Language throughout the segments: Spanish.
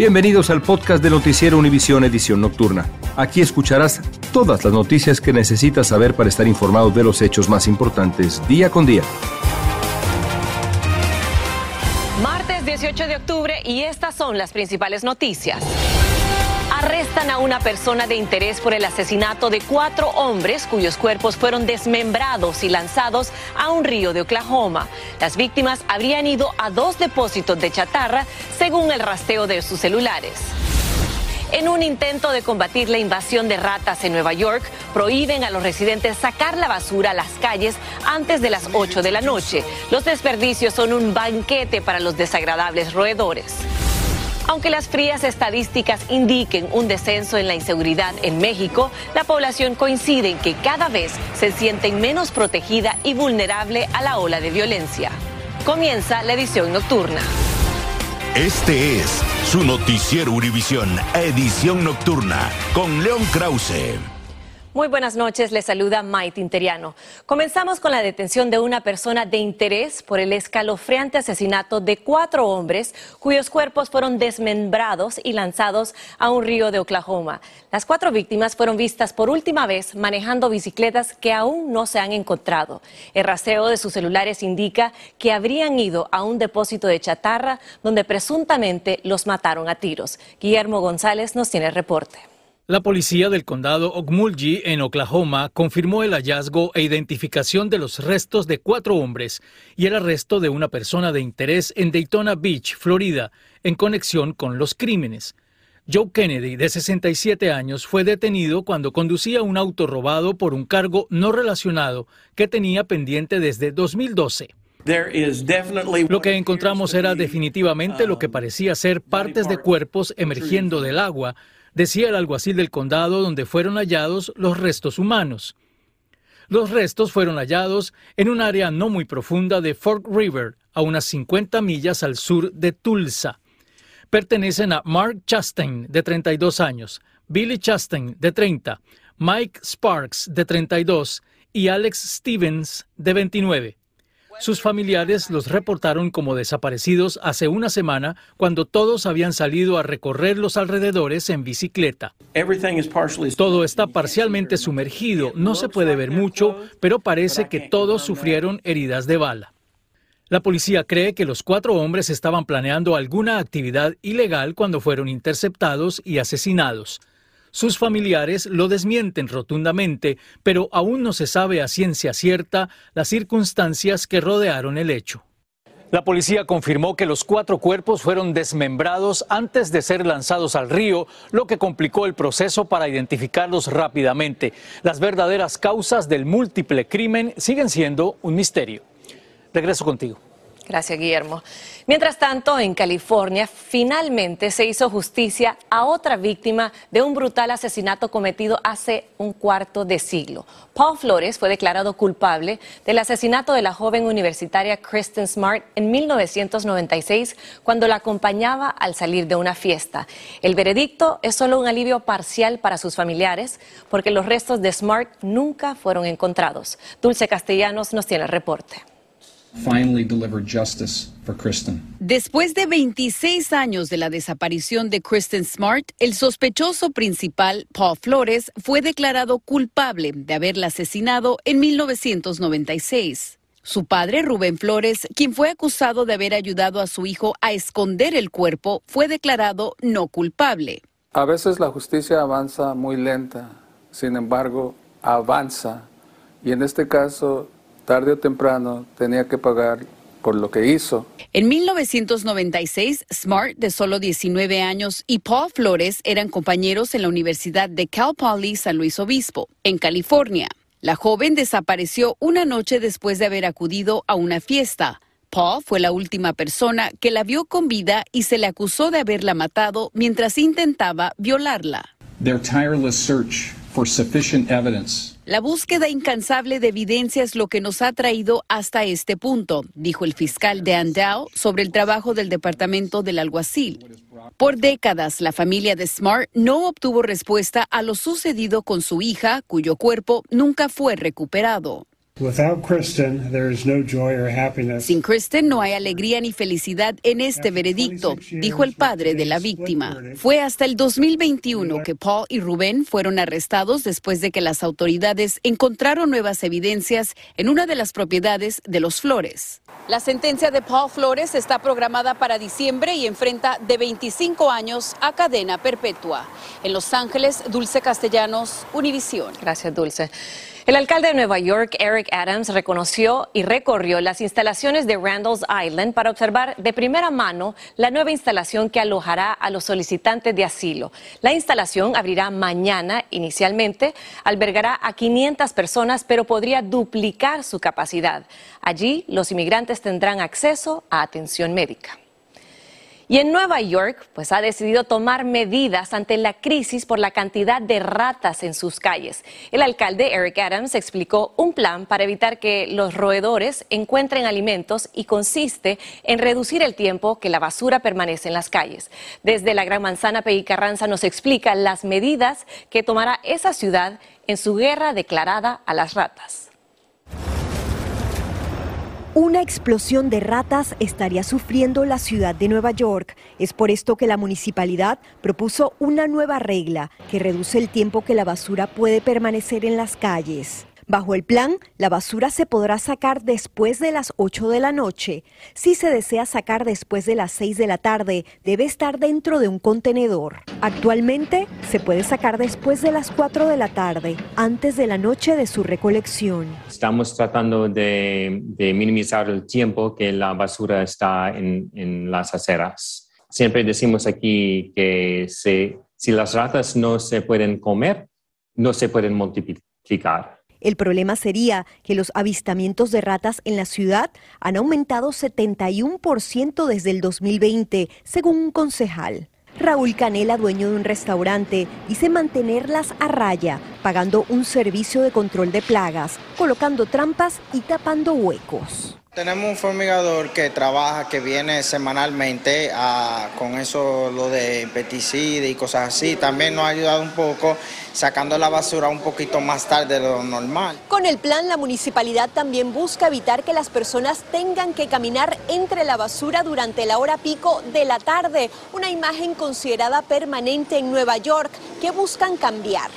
Bienvenidos al podcast de Noticiero Univisión Edición Nocturna. Aquí escucharás todas las noticias que necesitas saber para estar informado de los hechos más importantes día con día. Martes 18 de octubre y estas son las principales noticias. Arrestan a una persona de interés por el asesinato de cuatro hombres cuyos cuerpos fueron desmembrados y lanzados a un río de Oklahoma. Las víctimas habrían ido a dos depósitos de chatarra según el rasteo de sus celulares. En un intento de combatir la invasión de ratas en Nueva York, prohíben a los residentes sacar la basura a las calles antes de las 8 de la noche. Los desperdicios son un banquete para los desagradables roedores. Aunque las frías estadísticas indiquen un descenso en la inseguridad en México, la población coincide en que cada vez se sienten menos protegida y vulnerable a la ola de violencia. Comienza la edición nocturna. Este es su noticiero Univisión, edición nocturna, con León Krause. Muy buenas noches, les saluda Maite Interiano. Comenzamos con la detención de una persona de interés por el escalofriante asesinato de cuatro hombres cuyos cuerpos fueron desmembrados y lanzados a un río de Oklahoma. Las cuatro víctimas fueron vistas por última vez manejando bicicletas que aún no se han encontrado. El raseo de sus celulares indica que habrían ido a un depósito de chatarra donde presuntamente los mataron a tiros. Guillermo González nos tiene el reporte. La policía del condado Okmulgee en Oklahoma confirmó el hallazgo e identificación de los restos de cuatro hombres y el arresto de una persona de interés en Daytona Beach, Florida, en conexión con los crímenes. Joe Kennedy, de 67 años, fue detenido cuando conducía un auto robado por un cargo no relacionado que tenía pendiente desde 2012. Lo que encontramos era definitivamente lo que parecía ser partes de cuerpos emergiendo del agua, decía el alguacil del condado donde fueron hallados los restos humanos. Los restos fueron hallados en un área no muy profunda de Fork River, a unas 50 millas al sur de Tulsa. Pertenecen a Mark Chastain, de 32 años, Billy Chastain, de 30, Mike Sparks, de 32, y Alex Stevens, de 29. Sus familiares los reportaron como desaparecidos hace una semana cuando todos habían salido a recorrer los alrededores en bicicleta. Todo está parcialmente sumergido, no se puede ver mucho, pero parece que todos sufrieron heridas de bala. La policía cree que los cuatro hombres estaban planeando alguna actividad ilegal cuando fueron interceptados y asesinados. Sus familiares lo desmienten rotundamente, pero aún no se sabe a ciencia cierta las circunstancias que rodearon el hecho. La policía confirmó que los cuatro cuerpos fueron desmembrados antes de ser lanzados al río, lo que complicó el proceso para identificarlos rápidamente. Las verdaderas causas del múltiple crimen siguen siendo un misterio. Regreso contigo. Gracias, Guillermo. Mientras tanto, en California, finalmente se hizo justicia a otra víctima de un brutal asesinato cometido hace un cuarto de siglo. Paul Flores fue declarado culpable del asesinato de la joven universitaria Kristen Smart en 1996, cuando la acompañaba al salir de una fiesta. El veredicto es solo un alivio parcial para sus familiares, porque los restos de Smart nunca fueron encontrados. Dulce Castellanos nos tiene el reporte. Después de 26 años de la desaparición de Kristen Smart, el sospechoso principal, Paul Flores, fue declarado culpable de haberla asesinado en 1996. Su padre, Rubén Flores, quien fue acusado de haber ayudado a su hijo a esconder el cuerpo, fue declarado no culpable. A veces la justicia avanza muy lenta, sin embargo, avanza. Y en este caso, tarde o temprano, tenía que pagar por lo que hizo. En 1996, Smart, de solo 19 años, y Paul Flores eran compañeros en la Universidad de Cal Poly San Luis Obispo, en California. La joven desapareció una noche después de haber acudido a una fiesta. Paul fue la última persona que la vio con vida y se le acusó de haberla matado mientras intentaba violarla. La búsqueda incansable de evidencia es lo que nos ha traído hasta este punto, dijo el fiscal de Andau sobre el trabajo del departamento del alguacil. Por décadas, la familia de Smart no obtuvo respuesta a lo sucedido con su hija, cuyo cuerpo nunca fue recuperado. Sin Kristen no hay alegría ni felicidad en este veredicto, dijo el padre de la víctima. Fue hasta el 2021 que Paul y Rubén fueron arrestados después de que las autoridades encontraron nuevas evidencias en una de las propiedades de los Flores. La sentencia de Paul Flores está programada para diciembre y enfrenta de 25 años a cadena perpetua. En Los Ángeles, Dulce Castellanos, Univisión. Gracias, Dulce. El alcalde de Nueva York, Eric Adams, reconoció y recorrió las instalaciones de Randall's Island para observar de primera mano la nueva instalación que alojará a los solicitantes de asilo. La instalación abrirá mañana inicialmente, albergará a 500 personas, pero podría duplicar su capacidad. Allí los inmigrantes tendrán acceso a atención médica. Y en Nueva York, pues ha decidido tomar medidas ante la crisis por la cantidad de ratas en sus calles. El alcalde Eric Adams explicó un plan para evitar que los roedores encuentren alimentos y consiste en reducir el tiempo que la basura permanece en las calles. Desde la Gran Manzana, Peggy Carranza nos explica las medidas que tomará esa ciudad en su guerra declarada a las ratas. Una explosión de ratas estaría sufriendo la ciudad de Nueva York. Es por esto que la municipalidad propuso una nueva regla que reduce el tiempo que la basura puede permanecer en las calles. Bajo el plan, la basura se podrá sacar después de las 8 de la noche. Si se desea sacar después de las 6 de la tarde, debe estar dentro de un contenedor. Actualmente, se puede sacar después de las 4 de la tarde, antes de la noche de su recolección. Estamos tratando de, minimizar el tiempo que la basura está en, en las aceras. Siempre decimos aquí que si las ratas no se pueden comer, no se pueden multiplicar. El problema sería que los avistamientos de ratas en la ciudad han aumentado 71% desde el 2020, según un concejal. Raúl Canela, dueño de un restaurante, dice mantenerlas a raya, pagando un servicio de control de plagas, colocando trampas y tapando huecos. Tenemos un fumigador que trabaja, que viene semanalmente con eso, lo de pesticida y cosas así. También nos ha ayudado un poco sacando la basura un poquito más tarde de lo normal. Con el plan, la municipalidad también busca evitar que las personas tengan que caminar entre la basura durante la hora pico de la tarde, una imagen considerada permanente en Nueva York que buscan cambiar.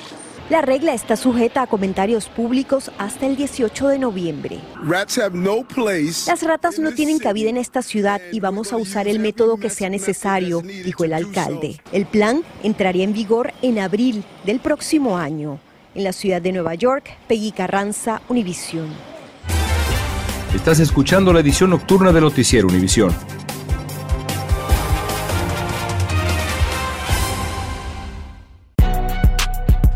La regla está sujeta a comentarios públicos hasta el 18 de noviembre. Las ratas no tienen cabida en esta ciudad y vamos a usar el método que sea necesario, dijo el alcalde. El plan entraría en vigor en abril del próximo año. En la ciudad de Nueva York, Peggy Carranza, Univisión. Estás escuchando la edición nocturna de Noticiero Univisión.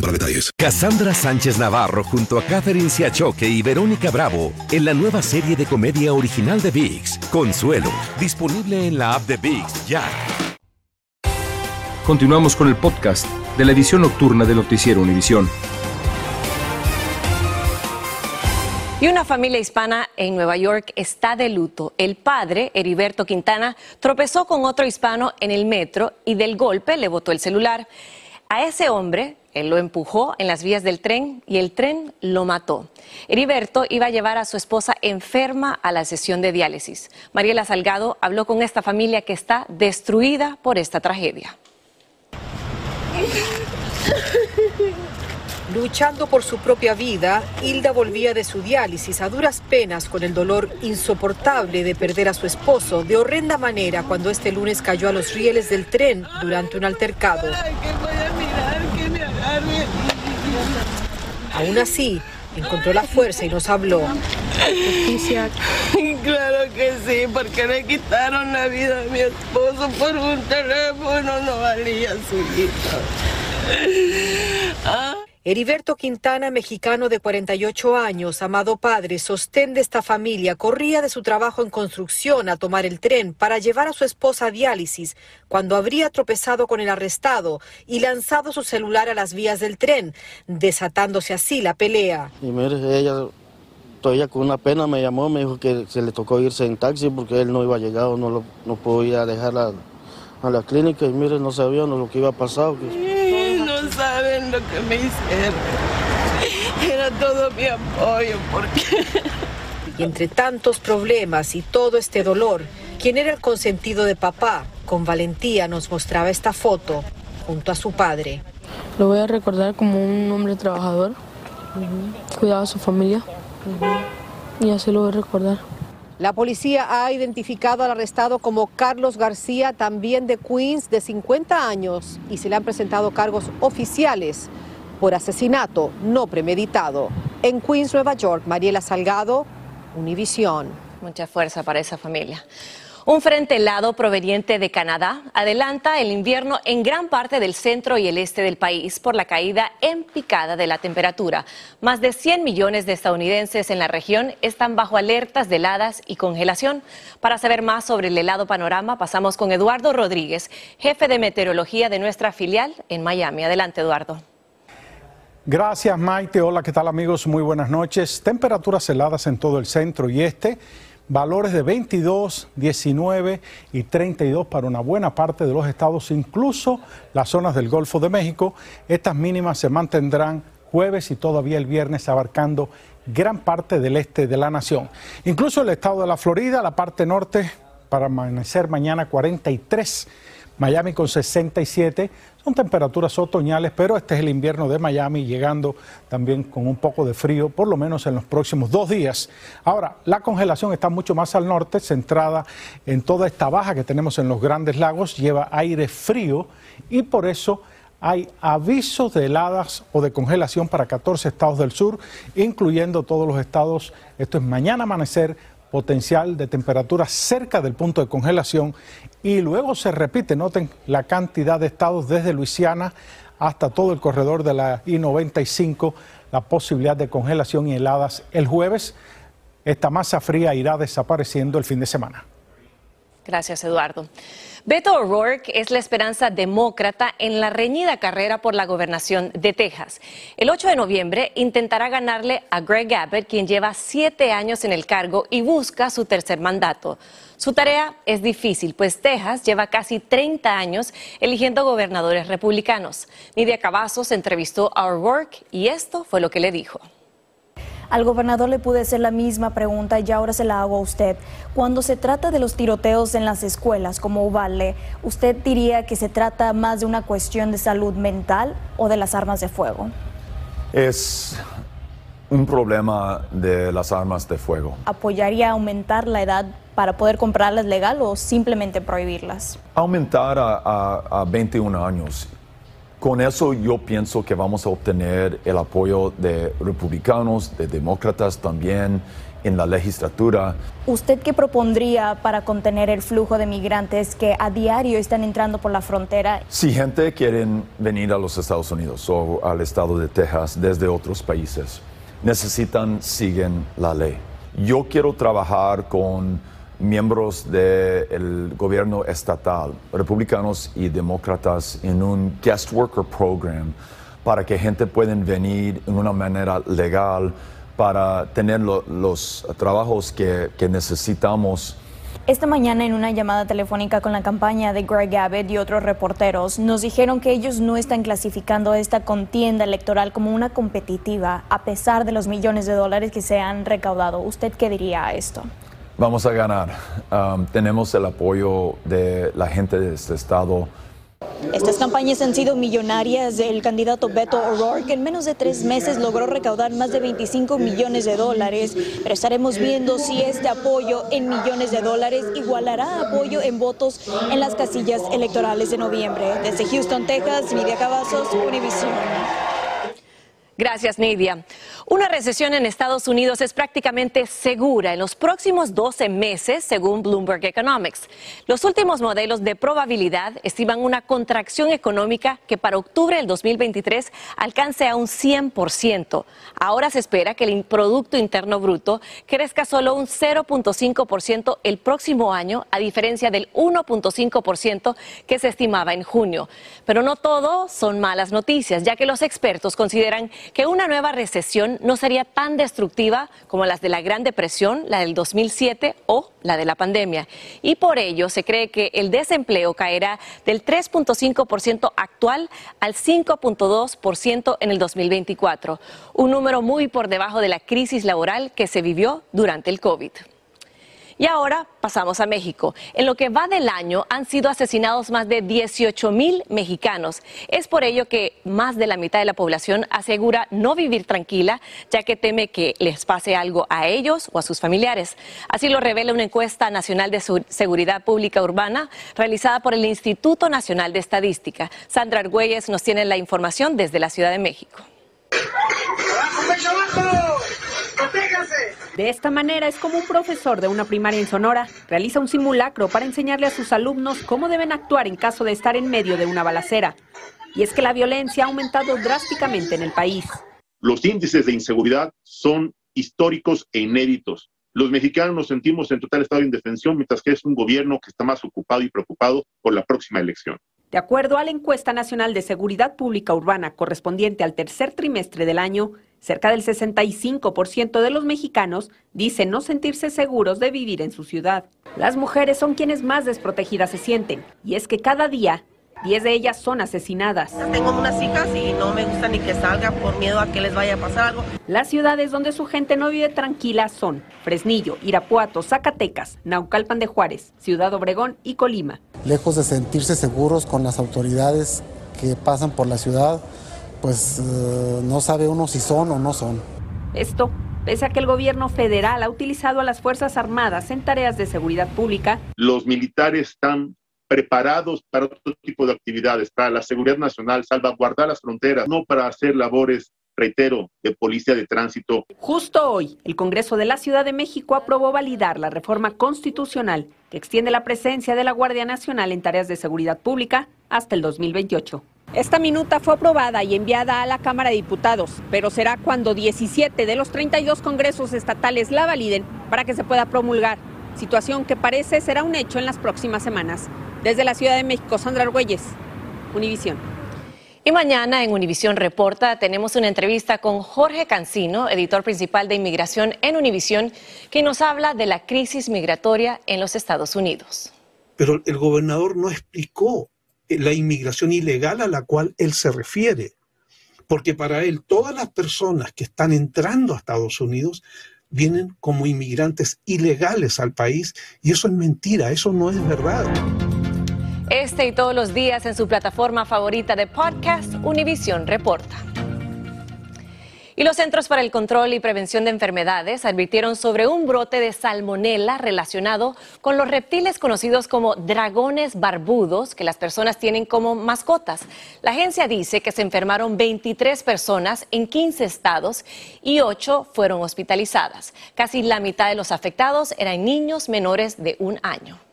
para detalles. Cassandra Sánchez Navarro junto a Catherine Siachoque y Verónica Bravo en la nueva serie de comedia original de VIX, Consuelo, disponible en la app de VIX ya. Continuamos con el podcast de la edición nocturna de Noticiero Univisión. Y una familia hispana en Nueva York está de luto. El padre, Heriberto Quintana, tropezó con otro hispano en el metro y del golpe le botó el celular. A ese hombre, él lo empujó en las vías del tren y el tren lo mató. Heriberto iba a llevar a su esposa enferma a la sesión de diálisis. Mariela Salgado habló con esta familia que está destruida por esta tragedia. Luchando por su propia vida, Hilda volvía de su diálisis a duras penas con el dolor insoportable de perder a su esposo de horrenda manera cuando este lunes cayó a los rieles del tren durante un altercado. Aún así, encontró la fuerza y nos habló. Justicia. Claro que sí, porque le quitaron la vida a mi esposo por un teléfono, no valía su hija. Heriberto Quintana, mexicano de 48 años, amado padre, sostén de esta familia, corría de su trabajo en construcción a tomar el tren para llevar a su esposa a diálisis cuando habría tropezado con el arrestado y lanzado su celular a las vías del tren, desatándose así la pelea. Y mire, ella todavía con una pena me llamó, me dijo que se le tocó irse en taxi porque él no iba a llegar o no, lo, no podía dejar a, la clínica y mire, no sabían lo que iba a pasar. Saben lo que me hicieron. Era todo mi apoyo porque... Y entre tantos problemas y todo este dolor, quien era el consentido de papá, con valentía nos mostraba esta foto junto a su padre. Lo voy a recordar como un hombre trabajador, cuidaba a su familia y así lo voy a recordar. La policía ha identificado al arrestado como Carlos García, también de Queens, de 50 años, y se le han presentado cargos oficiales por asesinato no premeditado. En Queens, Nueva York, Mariela Salgado, Univisión. Mucha fuerza para esa familia. Un frente helado proveniente de Canadá adelanta el invierno en gran parte del centro y el este del país por la caída en picada de la temperatura. Más de 100 millones de estadounidenses en la región están bajo alertas de heladas y congelación. Para saber más sobre el helado panorama, pasamos con Eduardo Rodríguez, jefe de meteorología de nuestra filial en Miami. Adelante, Eduardo. Gracias, Maite. Hola, ¿qué tal amigos? Muy buenas noches. Temperaturas heladas en todo el centro y este valores de 22, 19 y 32 para una buena parte de los estados, incluso las zonas del Golfo de México. Estas mínimas se mantendrán jueves y todavía el viernes abarcando gran parte del este de la nación. Incluso el estado de la Florida, la parte norte, para amanecer mañana 43 Miami con 67. Son temperaturas otoñales, pero este es el invierno de Miami, llegando también con un poco de frío, por lo menos en los próximos dos días. Ahora, la congelación está mucho más al norte, centrada en toda esta baja que tenemos en los grandes lagos, lleva aire frío y por eso hay avisos de heladas o de congelación para 14 estados del sur, incluyendo todos los estados. Esto es mañana amanecer, potencial de temperatura cerca del punto de congelación y luego se repite, noten la cantidad de estados desde Luisiana hasta todo el corredor de la I-95, la posibilidad de congelación y heladas el jueves. Esta masa fría irá desapareciendo el fin de semana. Gracias, Eduardo. Beto O'Rourke es la esperanza demócrata en la reñida carrera por la gobernación de Texas. El 8 de noviembre intentará ganarle a Greg Abbott, quien lleva siete años en el cargo y busca su tercer mandato. Su tarea es difícil, pues Texas lleva casi 30 años eligiendo gobernadores republicanos. Nidia Cavazos entrevistó a O'Rourke y esto fue lo que le dijo. Al gobernador le pude hacer la misma pregunta y ahora se la hago a usted. Cuando se trata de los tiroteos en las escuelas como Uvalde, ¿usted diría que se trata más de una cuestión de salud mental o de las armas de fuego? Es un problema de las armas de fuego. ¿Apoyaría aumentar la edad para poder comprarlas legal o simplemente prohibirlas? Aumentar a, a, a 21 años con eso yo pienso que vamos a obtener el apoyo de republicanos, de demócratas también en la legislatura. ¿Usted qué propondría para contener el flujo de migrantes que a diario están entrando por la frontera? Si gente quiere venir a los Estados Unidos o al estado de Texas desde otros países, necesitan, siguen la ley. Yo quiero trabajar con miembros del gobierno estatal, republicanos y demócratas, en un guest worker program para que gente pueda venir en una manera legal para tener los trabajos que, que necesitamos esta mañana en una llamada telefónica con la campaña de Greg Abbott y otros reporteros nos dijeron que ellos no están clasificando esta contienda electoral como una competitiva a pesar de los millones de dólares que se han recaudado. ¿Usted qué diría a esto? Vamos a ganar. Um, tenemos el apoyo de la gente de este estado estas campañas han sido millonarias. El candidato Beto O'Rourke en menos de tres meses logró recaudar más de 25 millones de dólares, pero estaremos viendo si este apoyo en millones de dólares igualará apoyo en votos en las casillas electorales de noviembre. Desde Houston, Texas, Nidia Cavazos, Univision. Gracias, Nidia. Una recesión en Estados Unidos es prácticamente segura en los próximos 12 meses, según Bloomberg Economics. Los últimos modelos de probabilidad estiman una contracción económica que para octubre del 2023 alcance a un 100%. Ahora se espera que el Producto Interno Bruto crezca solo un 0.5% el próximo año, a diferencia del 1.5% que se estimaba en junio. Pero no todo son malas noticias, ya que los expertos consideran que una nueva recesión no sería tan destructiva como las de la Gran Depresión, la del 2007 o la de la pandemia. Y por ello se cree que el desempleo caerá del 3.5% actual al 5.2% en el 2024, un número muy por debajo de la crisis laboral que se vivió durante el COVID. Y ahora pasamos a México. En lo que va del año han sido asesinados más de 18 mil mexicanos. Es por ello que más de la mitad de la población asegura no vivir tranquila, ya que teme que les pase algo a ellos o a sus familiares. Así lo revela una encuesta nacional de seguridad pública urbana realizada por el Instituto Nacional de Estadística. Sandra Argüelles nos tiene la información desde la Ciudad de México. De esta manera es como un profesor de una primaria en Sonora realiza un simulacro para enseñarle a sus alumnos cómo deben actuar en caso de estar en medio de una balacera. Y es que la violencia ha aumentado drásticamente en el país. Los índices de inseguridad son históricos e inéditos. Los mexicanos nos sentimos en total estado de indefensión, mientras que es un gobierno que está más ocupado y preocupado por la próxima elección. De acuerdo a la encuesta nacional de seguridad pública urbana correspondiente al tercer trimestre del año, cerca del 65% de los mexicanos dicen no sentirse seguros de vivir en su ciudad. Las mujeres son quienes más desprotegidas se sienten, y es que cada día 10 de ellas son asesinadas. Tengo unas hijas y no me gusta ni que salgan por miedo a que les vaya a pasar algo. Las ciudades donde su gente no vive tranquila son Fresnillo, Irapuato, Zacatecas, Naucalpan de Juárez, Ciudad Obregón y Colima. Lejos de sentirse seguros con las autoridades que pasan por la ciudad, pues eh, no sabe uno si son o no son. Esto pese a que el gobierno federal ha utilizado a las Fuerzas Armadas en tareas de seguridad pública. Los militares están preparados para otro tipo de actividades, para la seguridad nacional, salvaguardar las fronteras, no para hacer labores reitero, de policía de tránsito. Justo hoy, el Congreso de la Ciudad de México aprobó validar la reforma constitucional que extiende la presencia de la Guardia Nacional en tareas de seguridad pública hasta el 2028. Esta minuta fue aprobada y enviada a la Cámara de Diputados, pero será cuando 17 de los 32 congresos estatales la validen para que se pueda promulgar, situación que parece será un hecho en las próximas semanas. Desde la Ciudad de México, Sandra Argüelles, Univisión. Y mañana en Univisión Reporta tenemos una entrevista con Jorge Cancino, editor principal de Inmigración en Univisión, que nos habla de la crisis migratoria en los Estados Unidos. Pero el gobernador no explicó la inmigración ilegal a la cual él se refiere, porque para él todas las personas que están entrando a Estados Unidos vienen como inmigrantes ilegales al país y eso es mentira, eso no es verdad. Este y todos los días en su plataforma favorita de podcast, Univision Reporta. Y los Centros para el Control y Prevención de Enfermedades advirtieron sobre un brote de salmonela relacionado con los reptiles conocidos como dragones barbudos que las personas tienen como mascotas. La agencia dice que se enfermaron 23 personas en 15 estados y 8 fueron hospitalizadas. Casi la mitad de los afectados eran niños menores de un año.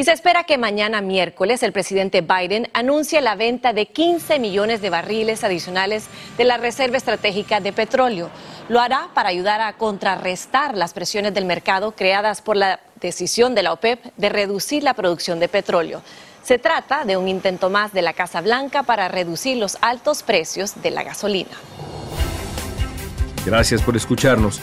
Y se espera que mañana miércoles el presidente Biden anuncie la venta de 15 millones de barriles adicionales de la Reserva Estratégica de Petróleo. Lo hará para ayudar a contrarrestar las presiones del mercado creadas por la decisión de la OPEP de reducir la producción de petróleo. Se trata de un intento más de la Casa Blanca para reducir los altos precios de la gasolina. Gracias por escucharnos.